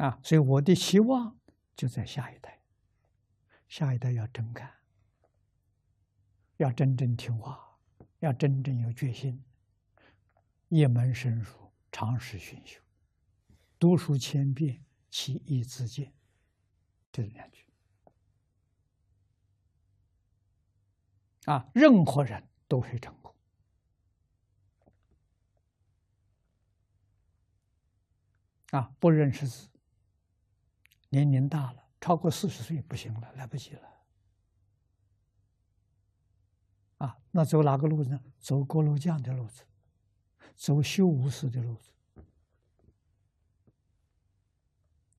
啊，所以我的期望就在下一代，下一代要真干，要真正听话，要真正有决心，一门深入，长时熏修，读书千遍，其义自见，这两句。啊，任何人都会成功。啊，不认识字，年龄大了，超过四十岁不行了，来不及了。啊，那走哪个路子呢？走锅炉匠的路子，走修无事的路子。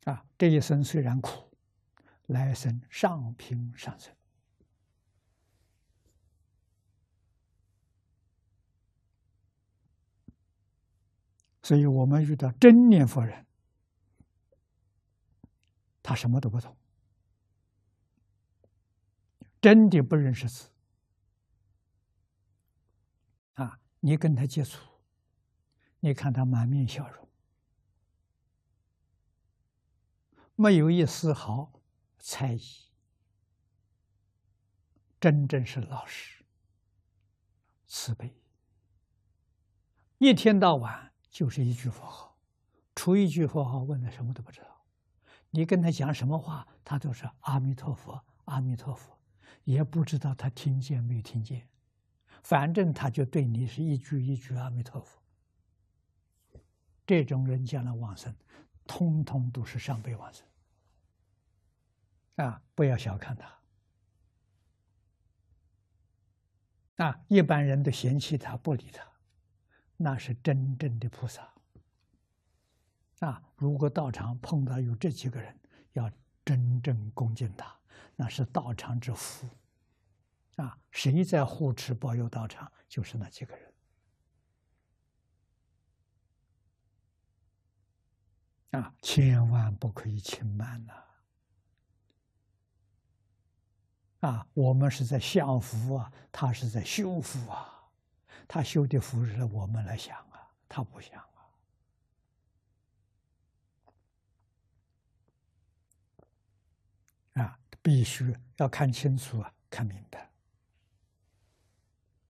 啊，这一生虽然苦，来生上品上生。所以我们遇到真念佛人，他什么都不懂，真的不认识字啊！你跟他接触，你看他满面笑容，没有一丝毫猜疑，真正是老实、慈悲，一天到晚。就是一句佛号，除一句佛号，问的什么都不知道。你跟他讲什么话，他都是阿弥陀佛，阿弥陀佛，也不知道他听见没听见。反正他就对你是一句一句阿弥陀佛。这种人将来往生，通通都是上辈往生。啊，不要小看他。啊，一般人都嫌弃他，不理他。那是真正的菩萨啊！如果道场碰到有这几个人，要真正恭敬他，那是道场之福啊！谁在护持保佑道场，就是那几个人啊！千万不可以轻慢呐！啊，我们是在享福啊，他是在修福啊。他修的福是我们来享啊，他不享啊，啊，必须要看清楚啊，看明白。